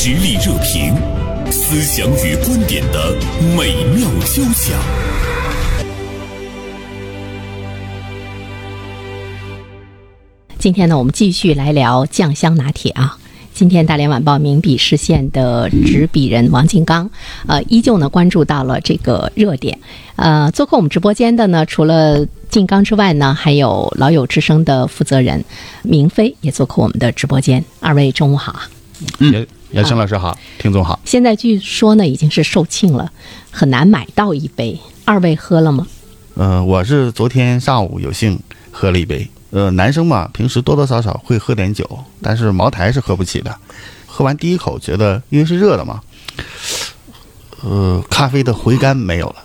实力热评，思想与观点的美妙交响。今天呢，我们继续来聊酱香拿铁啊。今天《大连晚报》名笔视线的执笔人王金刚，呃，依旧呢关注到了这个热点。呃，做客我们直播间的呢，除了金刚之外呢，还有老友之声的负责人明飞也做客我们的直播间。二位中午好啊！嗯，杨生老师好，听众好。现在据说呢，已经是售罄了，很难买到一杯。二位喝了吗？呃，我是昨天上午有幸喝了一杯。呃，男生嘛，平时多多少少会喝点酒，但是茅台是喝不起的。喝完第一口，觉得因为是热的嘛，呃，咖啡的回甘没有了。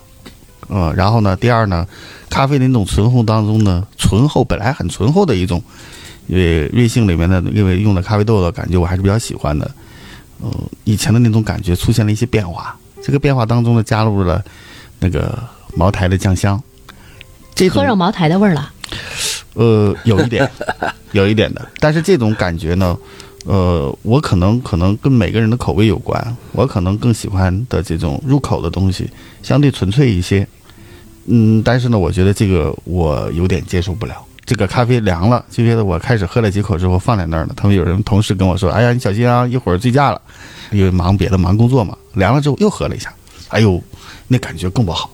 呃，然后呢，第二呢，咖啡的那种醇厚当中呢，醇厚本来很醇厚的一种，因为瑞幸里面的因为用的咖啡豆的感觉我还是比较喜欢的。嗯，以前的那种感觉出现了一些变化，这个变化当中呢，加入了那个茅台的酱香。这喝上茅台的味儿了。呃，有一点，有一点的，但是这种感觉呢，呃，我可能可能跟每个人的口味有关，我可能更喜欢的这种入口的东西相对纯粹一些，嗯，但是呢，我觉得这个我有点接受不了。这个咖啡凉了，就觉得我开始喝了几口之后放在那儿了。他们有人同事跟我说：“哎呀，你小心啊，一会儿醉驾了。”因为忙别的，忙工作嘛。凉了之后又喝了一下，哎呦，那感觉更不好。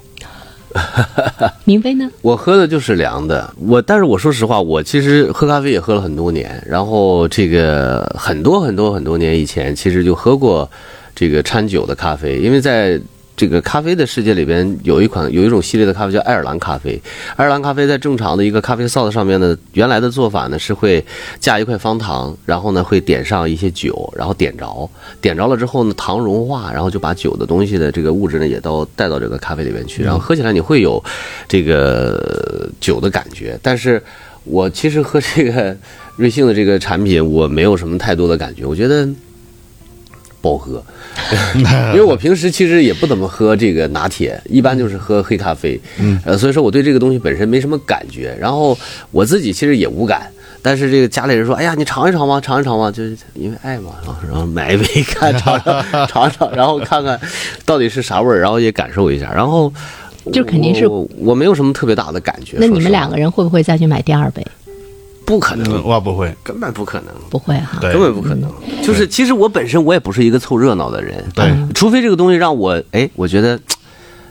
明飞呢？我喝的就是凉的。我但是我说实话，我其实喝咖啡也喝了很多年。然后这个很多很多很多年以前，其实就喝过这个掺酒的咖啡，因为在。这个咖啡的世界里边有一款有一种系列的咖啡叫爱尔兰咖啡。爱尔兰咖啡在正常的一个咖啡臊子上面呢，原来的做法呢是会加一块方糖，然后呢会点上一些酒，然后点着，点着了之后呢糖融化，然后就把酒的东西的这个物质呢也都带到这个咖啡里面去，然后喝起来你会有这个酒的感觉。但是我其实喝这个瑞幸的这个产品，我没有什么太多的感觉，我觉得不好喝。因为我平时其实也不怎么喝这个拿铁，一般就是喝黑咖啡，呃，所以说我对这个东西本身没什么感觉。然后我自己其实也无感，但是这个家里人说：“哎呀，你尝一尝嘛，尝一尝嘛。”就是因为爱嘛，然后买一杯看尝尝尝尝，然后看看到底是啥味儿，然后也感受一下。然后就肯定是我没有什么特别大的感觉。那你们两个人会不会再去买第二杯？不可能，我不会，根本不可能，不会哈，根本不可能。就是其实我本身我也不是一个凑热闹的人，对，除非这个东西让我哎，我觉得，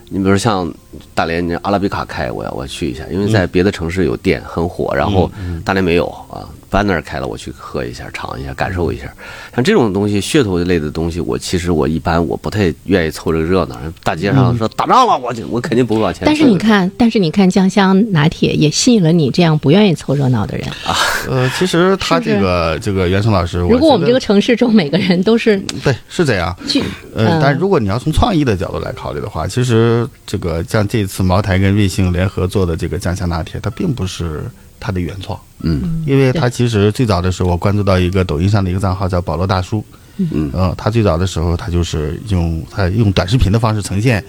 你比如像大连，你阿拉比卡开，我要我去一下，因为在别的城市有店很火，然后大连没有啊。搬那儿开了，我去喝一下，尝一下，感受一下。像这种东西，噱头类的东西，我其实我一般我不太愿意凑这个热闹。大街上说打仗了，我就我肯定不会往前。但是你看，但是你看，酱香拿铁也吸引了你这样不愿意凑热闹的人啊。呃，其实他这个这个袁成老师，如果我们这个城市中每个人都是对是这样，呃，但如果你要从创意的角度来考虑的话，其实这个像这次茅台跟瑞幸联合做的这个酱香拿铁，它并不是。他的原创，嗯，因为他其实最早的时候，我关注到一个抖音上的一个账号叫保罗大叔，嗯，呃，他最早的时候，他就是用他用短视频的方式呈现，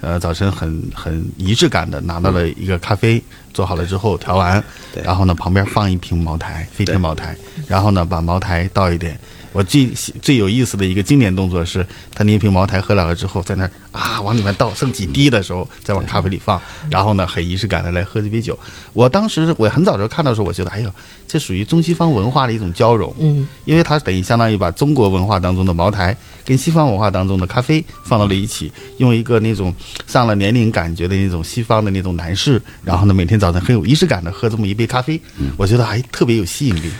呃，早晨很很仪式感的拿到了一个咖啡，做好了之后调完，然后呢旁边放一瓶茅台，飞天茅台，然后呢把茅台倒一点。我最最有意思的一个经典动作是，他那瓶茅台喝了了之后，在那儿啊往里面倒，剩几滴的时候，再往咖啡里放，然后呢很仪式感的来喝这杯酒。我当时我很早就看到时候，我觉得哎呦，这属于中西方文化的一种交融，嗯，因为它等于相当于把中国文化当中的茅台跟西方文化当中的咖啡放到了一起，用一个那种上了年龄感觉的那种西方的那种男士，然后呢每天早晨很有仪式感的喝这么一杯咖啡，我觉得还特别有吸引力。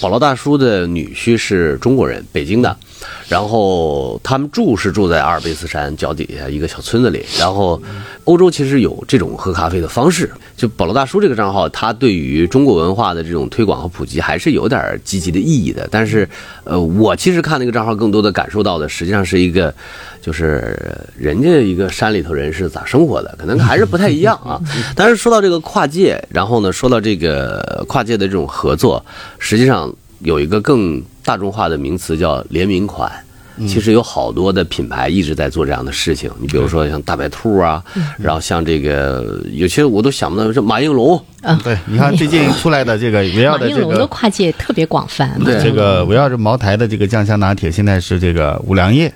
保罗大叔的女婿是中国人，北京的，然后他们住是住在阿尔卑斯山脚底下一个小村子里。然后，欧洲其实有这种喝咖啡的方式。就保罗大叔这个账号，他对于中国文化的这种推广和普及还是有点积极的意义的。但是，呃，我其实看那个账号，更多的感受到的，实际上是一个，就是人家一个山里头人是咋生活的，可能还是不太一样啊。但是说到这个跨界，然后呢，说到这个跨界的这种合作，实际上。有一个更大众化的名词叫联名款，其实有好多的品牌一直在做这样的事情。你比如说像大白兔啊，然后像这个有些我都想不到，这马应龙，对，你看最近出来的这个围绕马的这个应龙的跨界特别广泛，对这个围绕着茅台的这个酱香拿铁，现在是这个五粮液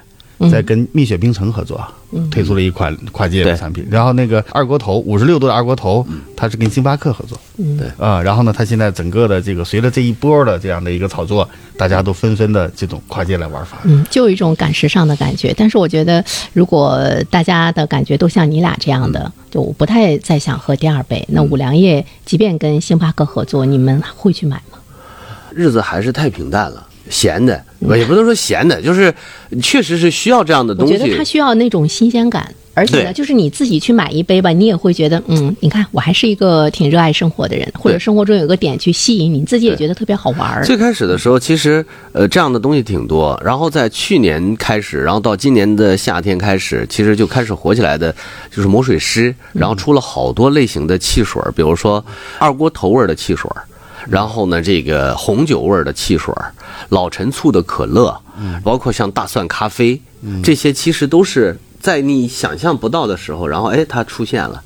在跟蜜雪冰城合作，推出了一款跨界的产品。然后那个二锅头五十六度的二锅头，它是跟星巴克合作，对啊、然后呢，它现在整个的这个随着这一波的这样的一个炒作，大家都纷纷的这种跨界来玩法。嗯，就有一种赶时尚的感觉。但是我觉得，如果大家的感觉都像你俩这样的，就我不太再想喝第二杯。那五粮液即便跟星巴克合作，你们会去买吗？日子还是太平淡了，闲的，也不能说闲的，就是确实是需要这样的东西。我觉得它需要那种新鲜感。而且呢，就是你自己去买一杯吧，你也会觉得，嗯，你看我还是一个挺热爱生活的人，或者生活中有个点去吸引你，你自己也觉得特别好玩。最开始的时候，其实呃这样的东西挺多，然后在去年开始，然后到今年的夏天开始，其实就开始火起来的，就是魔水师，然后出了好多类型的汽水，比如说二锅头味儿的汽水儿，然后呢这个红酒味儿的汽水儿，老陈醋的可乐，包括像大蒜咖啡，这些其实都是。在你想象不到的时候，然后哎，它出现了，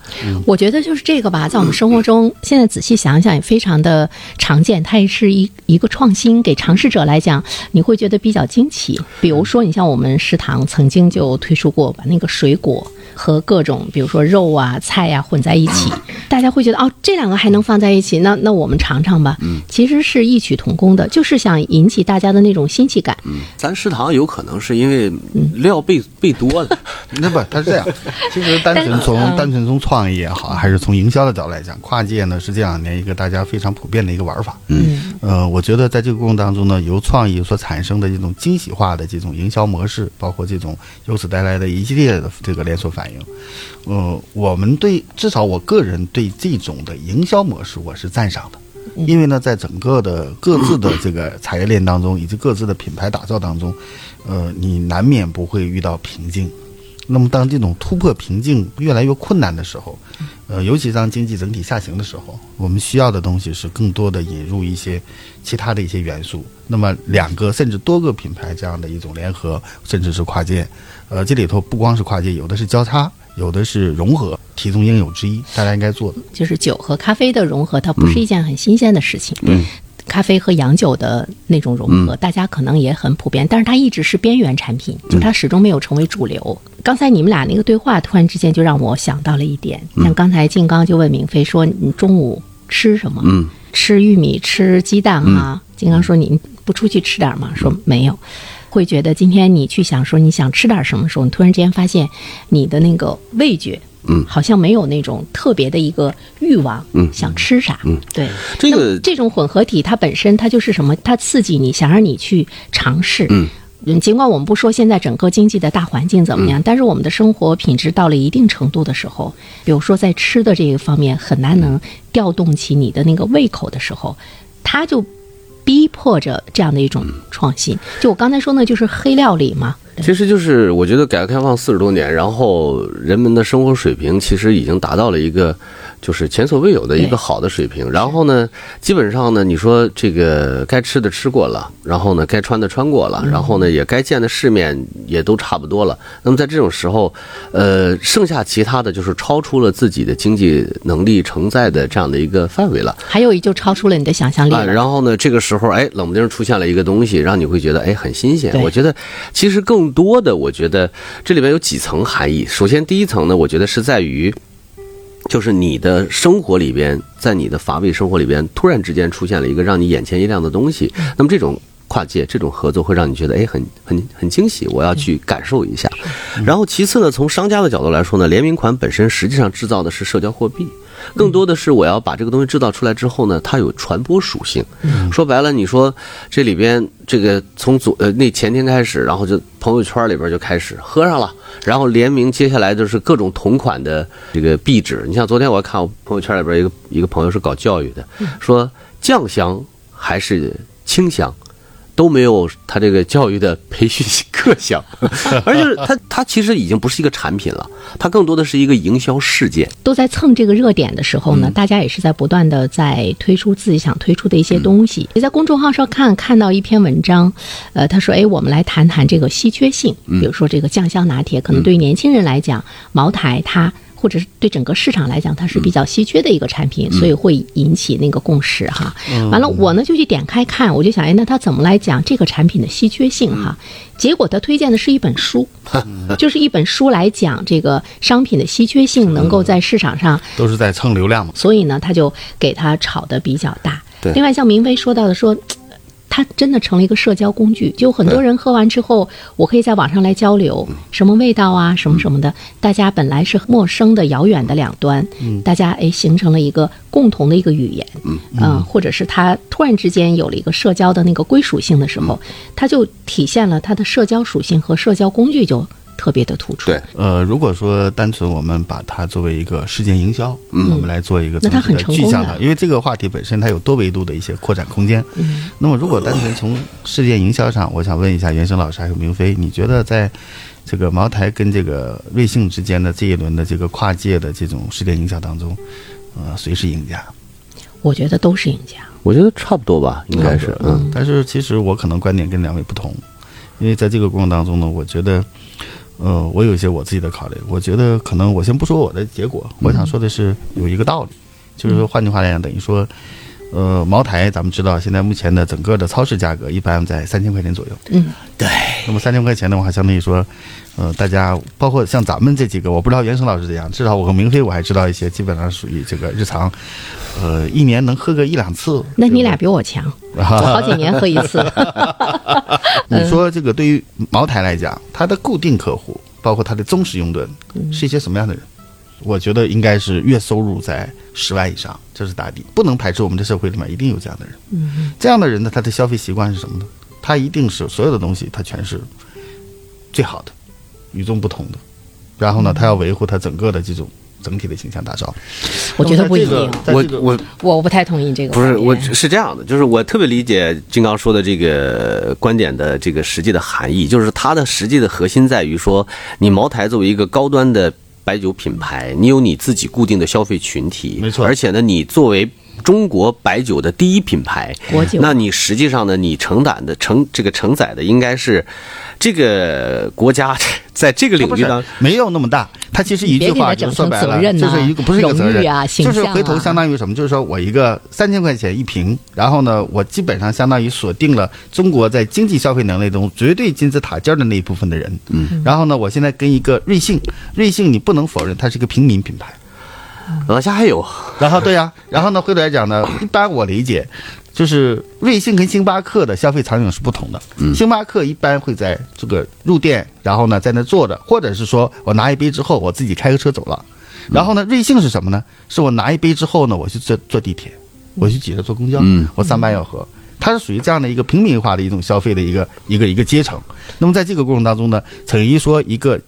我觉得就是这个吧，在我们生活中，现在仔细想想也非常的常见，它也是一一个创新，给尝试者来讲，你会觉得比较惊奇。比如说，你像我们食堂曾经就推出过，把那个水果和各种比如说肉啊、菜呀、混在一起，大家会觉得哦，这两个还能放在一起，那那我们尝尝吧。嗯其实是异曲同工的，就是想引起大家的那种新奇感。嗯咱食堂有可能是因为料备备多了，那不，它是这样。其实单纯从单纯从创意也好，还是从营销的角度来讲，跨界呢是这两年一个大家非常普遍的一个玩法。嗯，呃，我觉得在这个过程当中呢，由创意所产生的这种惊喜化的这种营销模式，包括这种由此带来的一系列的这个连锁反应，呃，我们对至少我个人对这种的营销模式我是赞赏的。因为呢，在整个的各自的这个产业链当中，以及各自的品牌打造当中，呃，你难免不会遇到瓶颈。那么，当这种突破瓶颈越来越困难的时候，呃，尤其当经济整体下行的时候，我们需要的东西是更多的引入一些其他的一些元素。那么，两个甚至多个品牌这样的一种联合，甚至是跨界，呃，这里头不光是跨界，有的是交叉，有的是融合，其中应有之一，大家应该做的。就是酒和咖啡的融合，它不是一件很新鲜的事情。嗯，咖啡和洋酒的那种融合，大家可能也很普遍，但是它一直是边缘产品，就它始终没有成为主流。刚才你们俩那个对话，突然之间就让我想到了一点，像刚才静刚就问明飞说：“你中午吃什么？”嗯，吃玉米，吃鸡蛋啊。金刚说：“你不出去吃点吗？”说没有。会觉得今天你去想说你想吃点什么时候，你突然之间发现你的那个味觉，嗯好像没有那种特别的一个欲望，嗯想吃啥，嗯，对。这个那这种混合体，它本身它就是什么？它刺激你，想让你去尝试。嗯嗯，尽管我们不说现在整个经济的大环境怎么嗯样，但是我们的生活品质到了一定程度的时候，比如说在吃的这个方面很难能调动起你的那个胃口的时候，它就逼迫着这样的一种创新。就我刚才说呢，就是黑料理嘛。其实就是我觉得改革开放四十多年，然后人们的生活水平其实已经达到了一个就是前所未有的一个好的水平。然后呢，基本上呢，你说这个该吃的吃过了，然后呢，该穿的穿过了，然后呢，也该见的世面也都差不多了。那么在这种时候，呃，剩下其他的就是超出了自己的经济能力承载的这样的一个范围了。还有一就超出了你的想象力啊，然后呢，这个时候，哎，冷不丁出现了一个东西，让你会觉得，哎，很新鲜。我觉得，其实更多的，我觉得这里面有几层含义。首先，第一层呢，我觉得是在于，就是你的生活里边，在你的乏味生活里边，突然之间出现了一个让你眼前一亮的东西。那么这种。跨界这种合作会让你觉得哎很很很惊喜，我要去感受一下。然后其次呢，从商家的角度来说呢，联名款本身实际上制造的是社交货币，更多的是我要把这个东西制造出来之后呢，它有传播属性。说白了，你说这里边这个从昨呃那前天开始，然后就朋友圈里边就开始喝上了，然后联名接下来就是各种同款的这个壁纸。你像昨天我看我朋友圈里边一个一个朋友是搞教育的，说酱香还是清香。都没有他这个教育的培训课项，而且是它它其实已经不是一个产品了，它更多的是一个营销事件。都在蹭这个热点的时候嗯呢，大家也是在不断的在推出自己想推出的一些东西。嗯你在公众号上看看到一篇文章，呃，他说，哎，我们来谈谈这个稀缺性，嗯比如说这个酱香拿铁，可能对于年轻人来讲，茅台它。或者是对整个市场来讲，它是比较稀缺的一个产品，嗯所以会引起那个共识哈。完了，我呢就去点开看，我就想，哎，那他怎么来讲这个产品的稀缺性哈？结果他推荐的是一本书，就是一本书来讲这个商品的稀缺性能够在市场上都是在蹭流量嘛。所以呢，他就给他炒的比较大。对另外像明飞说到的说。它真的成了一个社交工具，就很多人喝完之后，我可以在网上来交流，什么味道啊，什么什么的。大家本来是陌生的、遥远的两端，大家哎形成了一个共同的一个语言，嗯、或者是他突然之间有了一个社交的那个归属性的时候，它就体现了它的社交属性和社交工具就特别的突出。对，呃，如果说单纯我们把它作为一个事件营销，嗯，我们来做一个那它总体的很成功的具象的，因为这个话题本身它有多维度的一些扩展空间。嗯，那么如果单纯从事件营销上，我想问一下袁生老师还有明飞，你觉得在这个茅台跟这个瑞幸之间的这一轮的这个跨界的这种事件营销当中，呃，谁是赢家？我觉得都是赢家。我觉得差不多吧，应该是，嗯，但是其实我可能观点跟两位不同，因为在这个过程当中呢，我觉得，呃，我有一些我自己的考虑。我觉得可能我先不说我的结果，我想说的是有一个道理，就是说换句话来讲，等于说，呃，茅台咱们知道现在目前的整个的超市价格一般在三千块钱左右。嗯，对。那么三千块钱的话，相当于说，呃，大家包括像咱们这几个，我不知道袁生老师怎样，至少我和明飞我还知道一些，基本上属于这个日常，呃，一年能喝个一两次。那你俩比我强，我好几年喝一次。你说这个对于茅台来讲，它的固定客户，包括它的忠实拥趸，是一些什么样的人？我觉得应该是月收入在十万以上，这是大底，不能排斥我们的社会里面一定有这样的人。嗯，这样的人呢，他的消费习惯是什么呢？他一定是所有的东西，他全是最好的、与众不同的。然后呢，他要维护他整个的这种整体的形象打造。我觉得不一定我我我不太同意这个不是，我是这样的，就是我特别理解金刚说的这个观点的这个实际的含义，就是它的实际的核心在于说，你茅台作为一个高端的白酒品牌，你有你自己固定的消费群体，没错。而且呢，你作为中国白酒的第一品牌，国酒。那你实际上呢，你承担的承这个承载的应该是这个国家 在这个领域当没有那么大，他其实一句话就说白了，就是一个不是一个责任誉啊形就是回头相当于什么？就是说我一个三千块钱一瓶，然后呢，我基本上相当于锁定了中国在经济消费能力中绝对金字塔尖的那一部分的人。嗯，然后呢，我现在跟一个瑞幸，瑞幸你不能否认它是一个平民品牌。往下还有，然后对呀、然后呢，回头来讲呢，一般我理解，就是瑞幸跟星巴克的消费场景是不同的。星巴克一般会在这个入店，然后呢在那坐着，或者是说我拿一杯之后，我自己开个车走了。然后呢，瑞幸是什么呢？是我拿一杯之后呢，我去坐坐地铁，我去挤着坐公交，嗯我上班要喝。它是属于这样的一个平民化的一种消费的一个一个一个阶层。那么在这个过程当中呢，等于说一个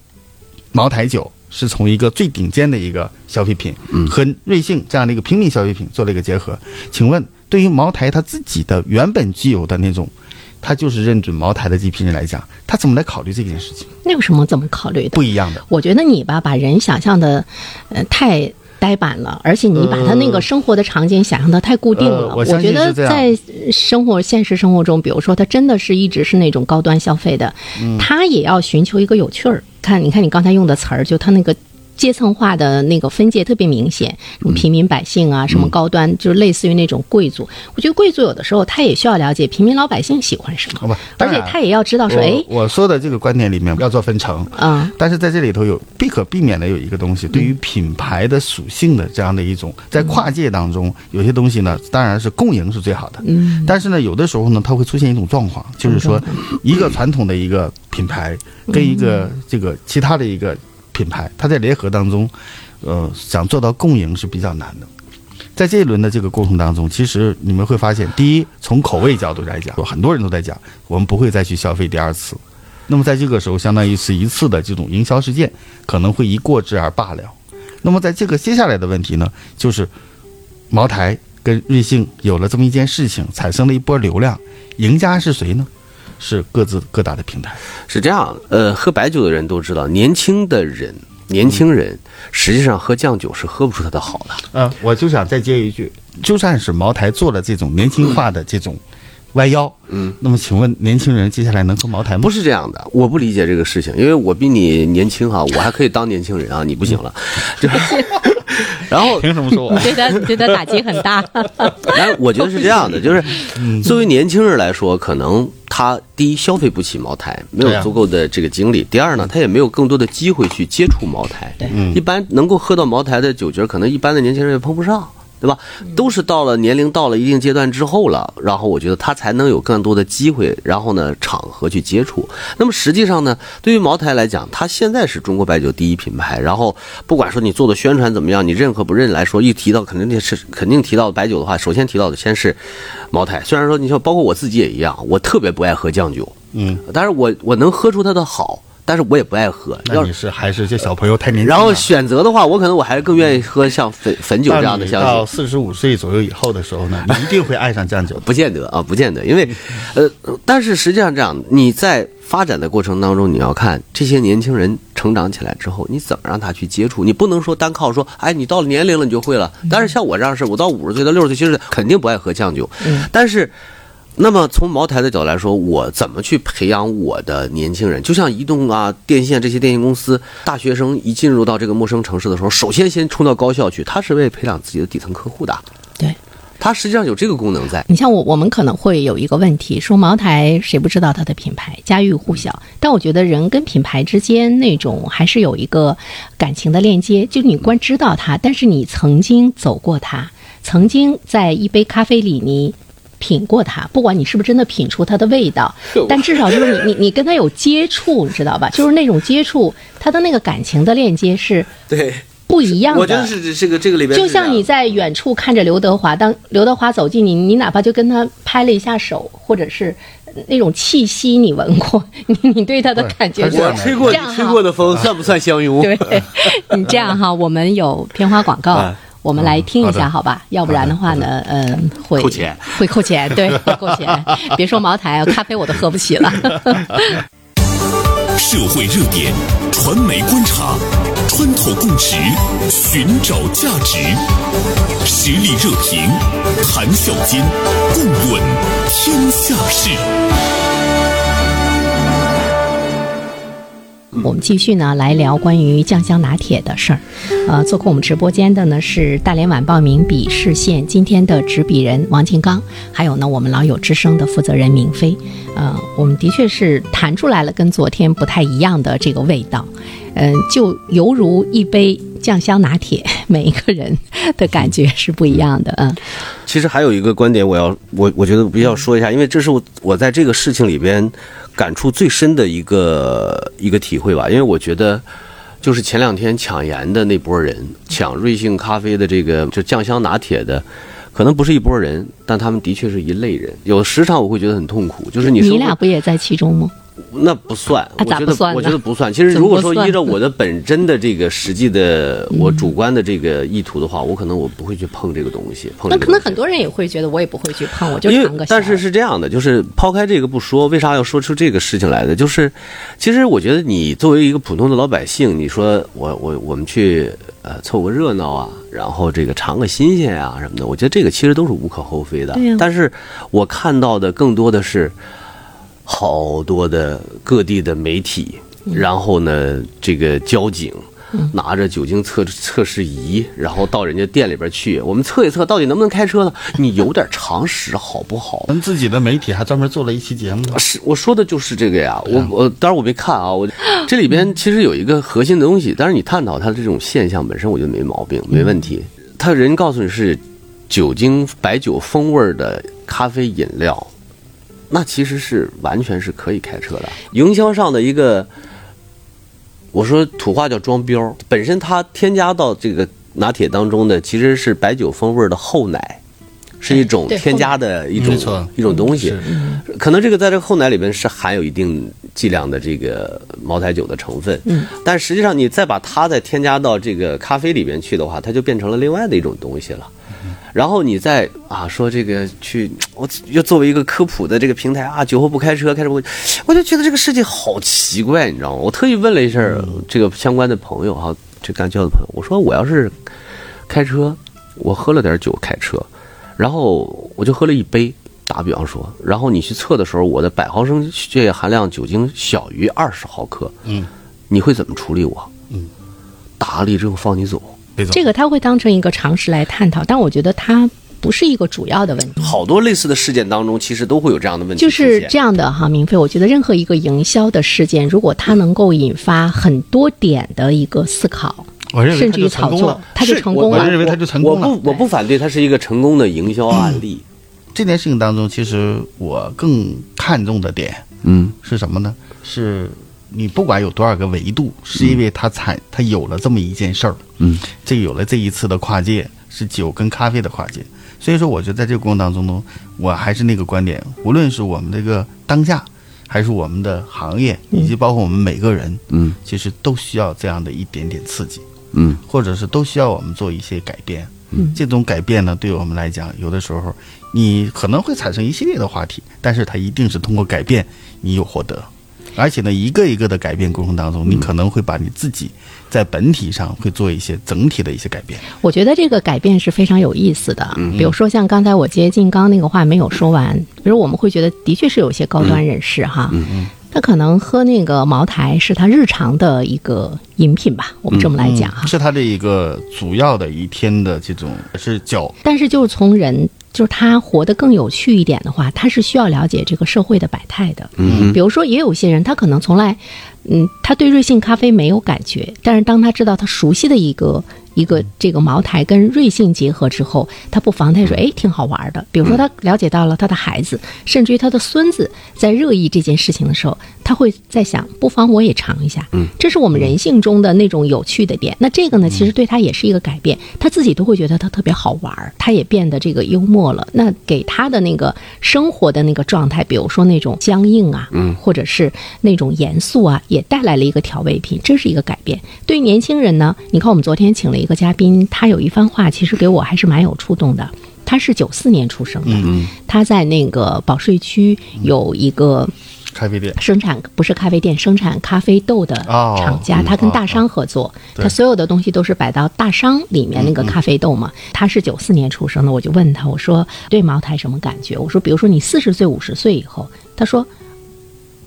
茅台酒是从一个最顶尖的一个消费品，和瑞幸这样的一个平民消费品做了一个结合。请问，对于茅台它自己的原本具有的那种，它就是认准茅台的这批人来讲，他怎么来考虑这件事情？那有什么怎么考虑的？不一样的。我觉得你吧，把人想象的，呃，太呆板了，而且你把他那个生活的场景想象的太固定了。呃我相觉得在生活现实生活中，比如说他真的是一直是那种高端消费的，嗯他也要寻求一个有趣儿。看，你看你刚才用的词儿，就他那个。阶层化的那个分界特别明显，什么平民百姓啊，什么高端，就是类似于那种贵族。我觉得贵族有的时候他也需要了解平民老百姓喜欢什好么，而且他也要知道说，哎，我我说的这个观点里面要做分成，嗯，但是在这里头有不可避免的有一个东西，对于品牌的属性的这样的一种，在跨界当中，有些东西呢，当然是共赢是最好的，嗯，但是呢，有的时候呢，它会出现一种状况，就是说，一个传统的一个品牌跟一个这个其他的一个品牌，它在联合当中，呃，想做到共赢是比较难的。在这一轮的这个过程当中，其实你们会发现，第一，从口味角度来讲，很多人都在讲，我们不会再去消费第二次。那么在这个时候，相当于是一次的这种营销事件，可能会一过之而罢了。那么在这个接下来的问题呢，就是茅台跟瑞幸有了这么一件事情，产生了一波流量，赢家是谁呢？是各自各大的平台。是这样，呃，喝白酒的人都知道，年轻的人，年轻人实际上喝酱酒是喝不出它的好的。嗯、我就想再接一句，就算是茅台做了这种年轻化的这种弯腰，嗯，那么请问年轻人接下来能喝茅台吗？不是这样的，我不理解这个事情，因为我比你年轻哈，我还可以当年轻人啊，你不行了。就是，然后凭什么说我你？对他，你对他打击很大。然 后我觉得是这样的，就是作为年轻人来说，可能他第一消费不起茅台，没有足够的这个精力；第二呢，他也没有更多的机会去接触茅台。对一般能够喝到茅台的酒局，可能一般的年轻人也碰不上。对吧？都是到了年龄到了一定阶段之后了，然后我觉得他才能有更多的机会，然后呢场合去接触。那么实际上呢，对于茅台来讲，它现在是中国白酒第一品牌。然后不管说你做的宣传怎么样，你认可不认来说，一提到肯定是肯定提到白酒的话，首先提到的先是茅台。虽然说你说包括我自己也一样，我特别不爱喝酱酒，嗯，但是我我能喝出它的好，但是我也不爱喝。要那你是还是这小朋友太年轻了？然后选择的话，我可能我还是更愿意喝像汾汾酒这样的到四十五岁左右以后的时候呢，你一定会爱上酱酒。不见得啊，不见得，因为，呃，但是实际上这样，你在发展的过程当中，你要看这些年轻人成长起来之后，你怎么让他去接触？你不能说单靠说，哎，你到了年龄了你就会了。但是像我这样是，我到五十岁到六十岁，其实肯定不爱喝酱酒，但是。那么从茅台的角度来说，我怎么去培养我的年轻人？就像移动啊、电信这些电信公司，大学生一进入到这个陌生城市的时候，首先先冲到高校去，他是为培养自己的底层客户的，对。它实际上有这个功能在。你像我，我们可能会有一个问题，说茅台谁不知道它的品牌，家喻户晓。但我觉得人跟品牌之间那种还是有一个感情的链接，就你光知道它，但是你曾经走过它，曾经在一杯咖啡里你。品过它，不管你是不是真的品出它的味道，但至少就是你 你你跟它有接触，你知道吧？就是那种接触，它的那个感情的链接是对，不一样的。我觉得是这个这个里边就像你在远处看着刘德华，当刘德华走近你，你哪怕就跟他拍了一下手，或者是那种气息你闻过，你你对他的感觉我吹过这样哈你吹过的风 算不算相拥？对，你这样哈，我们有片花广告哎。我们来听一下，好吧？要不然的话呢，嗯，会扣钱，会扣钱，对，会扣钱。别说茅台，咖啡我都喝不起了。社会热点，传媒观察，穿透共识，寻找价值，实力热评，谈笑间，共论天下事。我们继续呢来聊关于酱香拿铁的事儿。呃，做客我们直播间的呢是大连晚报名笔视线今天的执笔人王金刚，还有呢我们老友之声的负责人明飞。呃，我们的确是谈出来了跟昨天不太一样的这个味道，嗯、就犹如一杯酱香拿铁，每一个人的感觉是不一样的。嗯，其实还有一个观点，我要我我觉得必须要说一下，因为这是我我在这个事情里边感触最深的一个一个体会吧。因为我觉得，就是前两天抢盐的那波人，抢瑞幸咖啡的这个就酱香拿铁的，可能不是一拨人，但他们的确是一类人。有时常我会觉得很痛苦，就是你你俩不也在其中吗？那不算，我觉得我觉得不算。其实如果说依照我的本真的这个实际的我主观的这个意图的话，我可能我不会去碰这个东西。碰这那可能很多人也会觉得我也不会去碰，我就尝个但是是这样的，就是抛开这个不说，为啥要说出这个事情来的？就是其实我觉得你作为一个普通的老百姓，你说我我我们去呃凑个热闹啊，然后这个尝个新鲜啊什么的，我觉得这个其实都是无可厚非的。但是我看到的更多的是好多的各地的媒体，然后呢，这个交警。拿着酒精测测试仪，然后到人家店里边去，我们测一测到底能不能开车呢？你有点常识好不好？咱自己的媒体还专门做了一期节目呢。是我说的就是这个呀，我我当然我没看啊，我 这里边其实有一个核心的东西，但是你探讨它的这种现象本身，我觉得没毛病，没问题。他人告诉你是酒精白酒风味的咖啡饮料，那其实是完全是可以开车的。营销上的一个，我说土话叫装标，本身它添加到这个拿铁当中的其实是白酒风味的厚奶。是一种添加的一种一种东西是，可能这个在这个厚奶里边是含有一定剂量的这个茅台酒的成分，嗯，但实际上你再把它再添加到这个咖啡里边去的话，它就变成了另外的一种东西了。然后你再啊说这个去，我又作为一个科普的这个平台啊，酒后不开车，开车不，我就觉得这个世界好奇怪，你知道吗？我特意问了一下这个相关的朋友哈，这干交的朋友，我说我要是开车，我喝了点酒开车，然后我就喝了一杯，打比方说，然后你去测的时候，我的百毫升血液含量酒精小于二十毫克，嗯，你会怎么处理我？嗯，打了之后放你走。这个他会当成一个常识来探讨，但我觉得它不是一个主要的问题。好多类似的事件当中，其实都会有这样的问题就。是这样的哈，明飞，我觉得任何一个营销的事件，如果它能够引发很多点的一个思考，我认为甚至于炒作。它就是成功了。我认为他就成功了我不，我不反对它是一个成功的营销案例。这件事情当中，其实我更看重的点嗯是什么呢？是你不管有多少个维度，是因为它产它有了这么一件事儿，嗯，这有了这一次的跨界，是酒跟咖啡的跨界。所以说，我觉得在这个过程当中呢，我还是那个观点，无论是我们这个当下，还是我们的行业，以及包括我们每个人，嗯。其实都需要这样的一点点刺激。嗯。或者是都需要我们做一些改变。嗯。这种改变呢，对我们来讲，有的时候你可能会产生一系列的话题，但是它一定是通过改变你有获得，而且呢，一个一个的改变过程当中，你可能会把你自己在本体上会做一些整体的一些改变。我觉得这个改变是非常有意思的。比如说像刚才我接近刚那个话没有说完，比如我们会觉得的确是有些高端人士哈，他可能喝那个茅台是他日常的一个饮品吧，我们这么来讲哈。是他的一个主要的一天的这种是酒，但是就是从人，就是他活得更有趣一点的话，他是需要了解这个社会的百态的。嗯比如说，也有些人他可能从来，嗯，他对瑞幸咖啡没有感觉，但是当他知道他熟悉的一个一个这个茅台跟瑞幸结合之后，他不妨他就说，哎，挺好玩的。比如说，他了解到了他的孩子，甚至于他的孙子在热议这件事情的时候，他会在想，不妨我也尝一下。嗯，这是我们人性中的那种有趣的点。那这个呢，其实对他也是一个改变，他自己都会觉得他特别好玩，他也变得这个幽默了。那给他的那个生活的那个状态，比如说那种僵硬啊，嗯，或者是那种严肃啊，也带来了一个调味品，这是一个改变。对于年轻人呢，你看我们昨天请了一个嘉宾，他有一番话，其实给我还是蛮有触动的。他是九四年出生的，嗯他在那个保税区有一个咖啡店。生产不是咖啡店，生产咖啡豆的哦厂家，嗯他跟大商合作，对他所有的东西都是摆到大商里面那个咖啡豆嘛。他是九四年出生的，我就问他，我说对茅台什么感觉？我说，比如说你四十岁、五十岁以后，他说。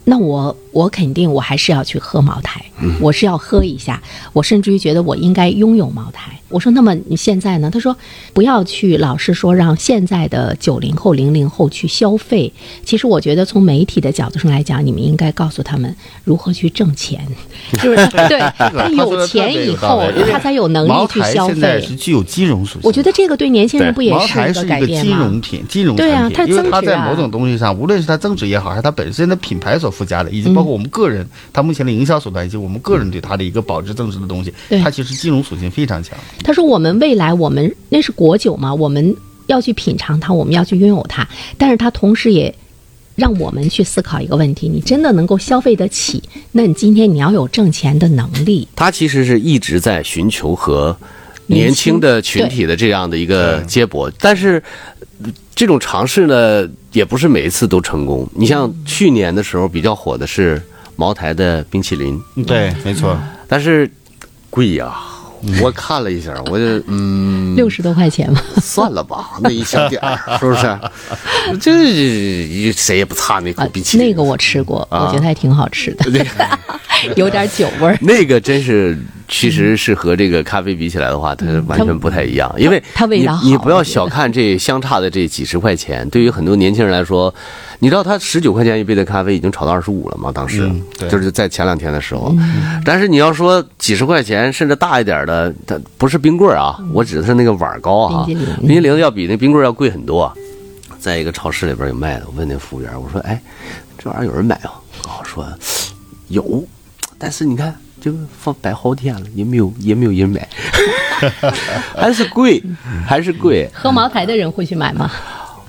那我我肯定我还是要去喝茅台，我是要喝一下，我甚至于觉得我应该拥有茅台。我说那么你现在呢？他说不要去老是说让现在的九零后、零零后去消费。其实我觉得从媒体的角度上来讲，你们应该告诉他们如何去挣钱，就是对他有钱以后，他才有能力去消台现在费。是具有金融属性。我觉得这个对年轻人不也茅是一个台是一个改变吗金融？品、金融对啊产品，它因为它增值啊在某种东西上，无论是它增值也好，还是它本身的品牌所附加的，以及包括我们个人，它目前的营销手段，以及我们个人对它的一个保值增值的东西对，它其实金融属性非常强。他说我们未来我们那是国酒嘛，我们要去品尝它，我们要去拥有它，但是它同时也让我们去思考一个问题：你真的能够消费得起？那你今天你要有挣钱的能力。他其实是一直在寻求和年轻的群体的这样的一个接驳，但是呃这种尝试呢，也不是每一次都成功。你像去年的时候比较火的是茅台的冰淇淋，对，没错。但是贵呀、我看了一下，我就嗯，六十多块钱吧，算了吧，那一小点儿，是不是？这谁也不差那口啊冰淇淋。那个我吃过，啊我觉得还挺好吃的，有点酒味儿。那个真是，其实是和这个咖啡比起来的话，它完全不太一样。因为你它味道好你不要小看这相差的这几十块钱，对于很多年轻人来说，你知道他十九块钱一杯的咖啡已经炒到二十五了吗？当时、嗯就是在前两天的时候。但是你要说几十块钱甚至大一点的，它不是冰棍儿啊，我指的是那个碗儿糕啊，冰激凌要比那冰棍儿要贵很多。在一个超市里边有卖的，我问那服务员，我说：“哎，这玩意儿有人买吗？”然后说有，但是你看，就放摆好天了，也没有也没有人买，还是贵，还是贵。喝茅台的人会去买吗？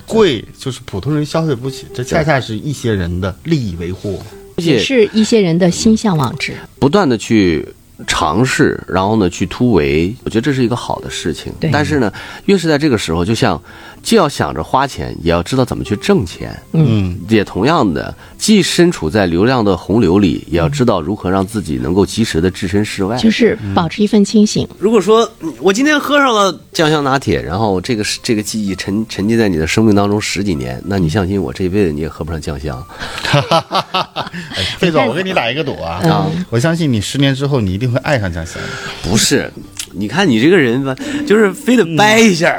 贵就是普通人消费不起，这恰恰是一些人的利益维护。而且也是一些人的心向往之。不断的去尝试，然后呢去突围，我觉得这是一个好的事情。但是呢，越是在这个时候，就像既要想着花钱，也要知道怎么去挣钱。嗯，也同样的，既身处在流量的洪流里，也要知道如何让自己能够及时的置身事外。就是保持一份清醒。如果说嗯我今天喝上了酱香拿铁，然后这个是这个记忆沉沉浸在你的生命当中十几年，那你相信我，这一辈子你也喝不上酱香。哎 费 总，我跟你打一个赌啊，嗯我相信你十年之后你一定会爱上酱香。不是，你看你这个人吧，就是非得掰一下。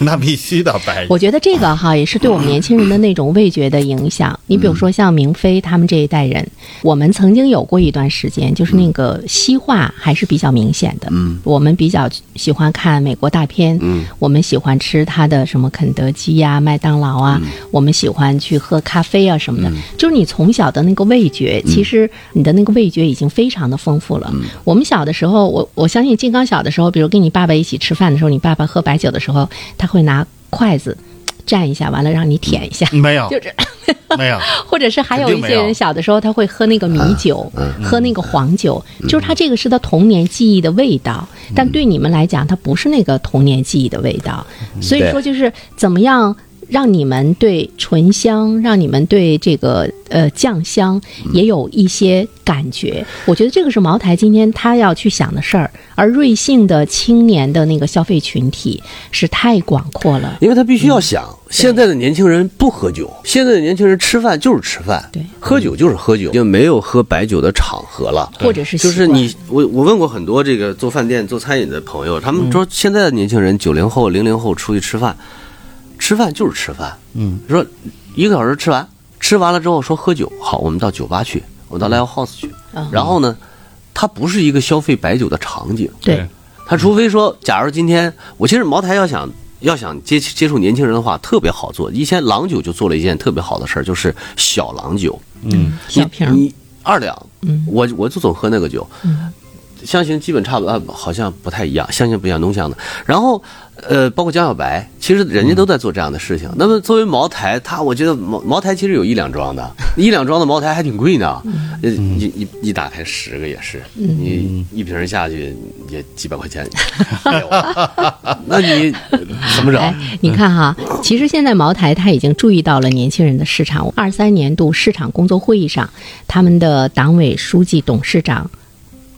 那必须的，白。我觉得这个哈也是对我们年轻人的那种味觉的影响。你比如说像明飞他们这一代人，我们曾经有过一段时间，就是那个西化还是比较明显的。嗯，我们比较喜欢看美国大片，嗯，我们喜欢吃他的什么肯德基呀、麦当劳啊，我们喜欢去喝咖啡啊什么的。就是你从小的那个味觉，其实你的那个味觉已经非常的丰富了。我们小的时候，我我相信金刚小的时候，比如跟你爸爸一起吃饭的时候，你爸爸喝白酒的时候，他会拿筷子蘸一下，完了让你舔一下，没有，就是。没有，或者是还有一些人小的时候他会喝那个米酒，嗯喝那个黄酒，就是他这个是他童年记忆的味道，但对你们来讲，它不是那个童年记忆的味道。所以说，就是怎么样让你们对醇香，让你们对这个呃酱香也有一些感觉。我觉得这个是茅台今天他要去想的事儿，而瑞幸的青年的那个消费群体是太广阔了。因为他必须要想，现在的年轻人不喝酒，现在的年轻人吃饭就是吃饭，对喝酒就是喝酒，就没有喝白酒的场合了。或者是就是你，我我问过很多这个做饭店、做餐饮的朋友，他们说现在的年轻人，九零后、零零后出去吃饭，吃饭就是吃饭，嗯，说一个小时吃完，吃完了之后说喝酒，好，我们到酒吧去，我们到 live house 去，嗯。然后呢，它不是一个消费白酒的场景，对，它除非说，假如今天我其实茅台要想要想接接触年轻人的话，特别好做。以前郎酒就做了一件特别好的事儿，就是小郎酒，嗯，小瓶你你二两，嗯。我我就总喝那个酒，嗯。香型基本差不多，呃好像不太一样，香型不一样，浓香的。然后，呃，包括江小白，其实人家都在做这样的事情。那么作为茅台，它我觉得茅茅台其实有一两装的，一两装的茅台还挺贵呢。呃一一一打开十个也是，你一瓶下去也几百块钱。那你怎么整？哎，你看哈，其实现在茅台它已经注意到了年轻人的市场。二三年度市场工作会议上，他们的党委书记、董事长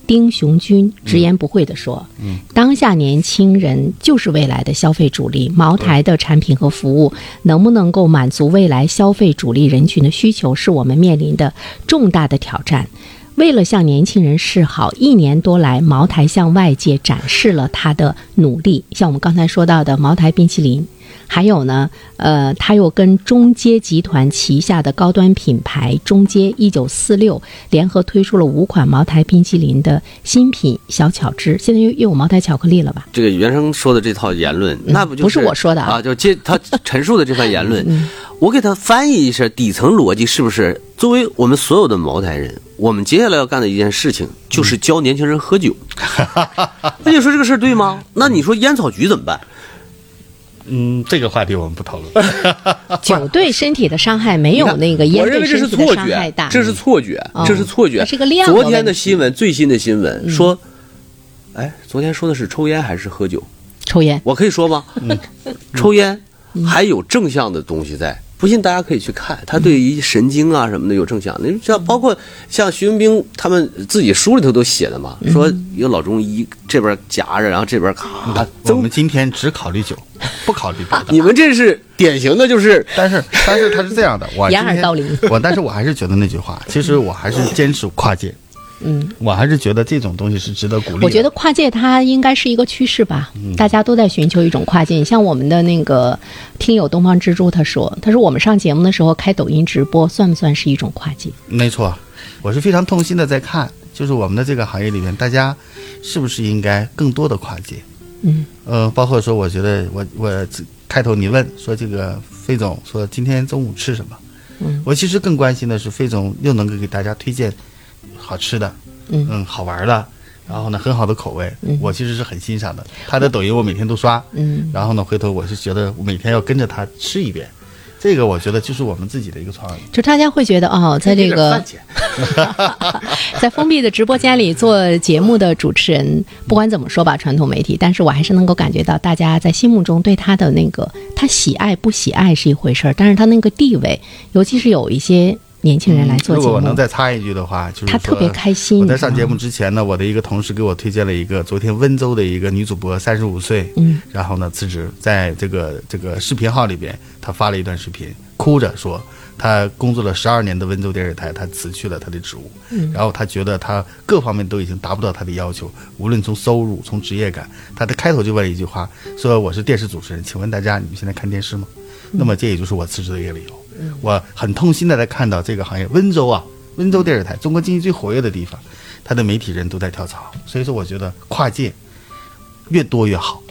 丁雄军直言不讳地说：“嗯，当下年轻人就是未来的消费主力，茅台的产品和服务能不能够满足未来消费主力人群的需求，是我们面临的重大的挑战。”为了向年轻人示好，一年多来，茅台向外界展示了他的努力。像我们刚才说到的茅台冰淇淋，还有呢，呃，他又跟中街集团旗下的高端品牌中街一九四六联合推出了五款茅台冰淇淋的新品小巧汁，现在又又有茅台巧克力了吧？这个袁生说的这套言论，那不就不是我说的啊啊？就接他陈述的这番言论，我给他翻译一下底层逻辑，是不是？作为我们所有的茅台人，我们接下来要干的一件事情就是教年轻人喝酒。那你说这个事儿对吗？那你说烟草局怎么办？嗯，这个话题我们不讨论。酒对身体的伤害没有那个烟我认为这是对身体的错觉伤害大，。这是错觉，哦这是错觉。它是个量昨天的新闻，最新的新闻说，哎，昨天说的是抽烟还是喝酒？抽烟。我可以说吗？抽烟还有正向的东西在，不信大家可以去看，他对于神经啊什么的有正向。你像包括像徐文兵他们自己书里头都写的嘛，说有老中医这边夹着，然后这边咔我增们今天只考虑酒，不考虑别的。你们这是典型的，就是 但是，但是他是这样的，我掩耳盗铃我但是我还是觉得那句话，其实我还是坚持跨界，嗯，我还是觉得这种东西是值得鼓励。我觉得跨界它应该是一个趋势吧，大家都在寻求一种跨界。你像我们的那个听友东方之珠，他说，他说我们上节目的时候开抖音直播，算不算是一种跨界？没错，我是非常痛心的在看，就是我们的这个行业里面，大家是不是应该更多的跨界？嗯，呃，包括说，我觉得我我开头你问说这个费总说今天中午吃什么，嗯，我其实更关心的是费总又能够给大家推荐好吃的，嗯好玩的，然后呢很好的口味，嗯我其实是很欣赏的。他的抖音我每天都刷，嗯然后呢回头我是觉得我每天要跟着他吃一遍。这个我觉得就是我们自己的一个创意。就大家会觉得哦，在这个 在封闭的直播间里做节目的主持人，不管怎么说吧，传统媒体，但是我还是能够感觉到大家在心目中对他的那个他喜爱不喜爱是一回事儿，但是他那个地位，尤其是有一些年轻人来做节目如果我能，再插一句的话，就是他特别开心。我在上节目之前呢，我的一个同事给我推荐了一个昨天温州的一个女主播，三十五岁，嗯，然后呢辞职，在这个这个视频号里边，她发了一段视频，哭着说，她工作了十二年的温州电视台，她辞去了她的职务，嗯然后她觉得她各方面都已经达不到她的要求，无论从收入，从职业感，她的开头就问了一句话，说我是电视主持人，请问大家你们现在看电视吗？那么这也就是我辞职的一个理由。我很痛心的在看到这个行业，温州啊，温州电视台，中国经济最活跃的地方，它的媒体人都在跳槽，所以说我觉得跨界越多越好。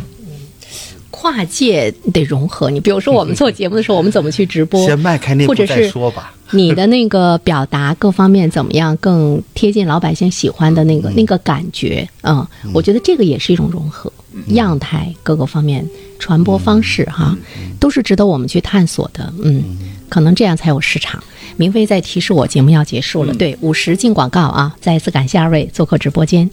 跨界得融合。你比如说，我们做节目的时候，我们怎么去直播？先迈开那步再说吧。你的那个表达各方面怎么样，更贴近老百姓喜欢的那个、那个感觉？嗯，我觉得这个也是一种融合，样态各个方面传播方式哈，都是值得我们去探索的。嗯，可能这样才有市场。明飞在提示我节目要结束了，对，五十进广告啊！再一次感谢二位做客直播间。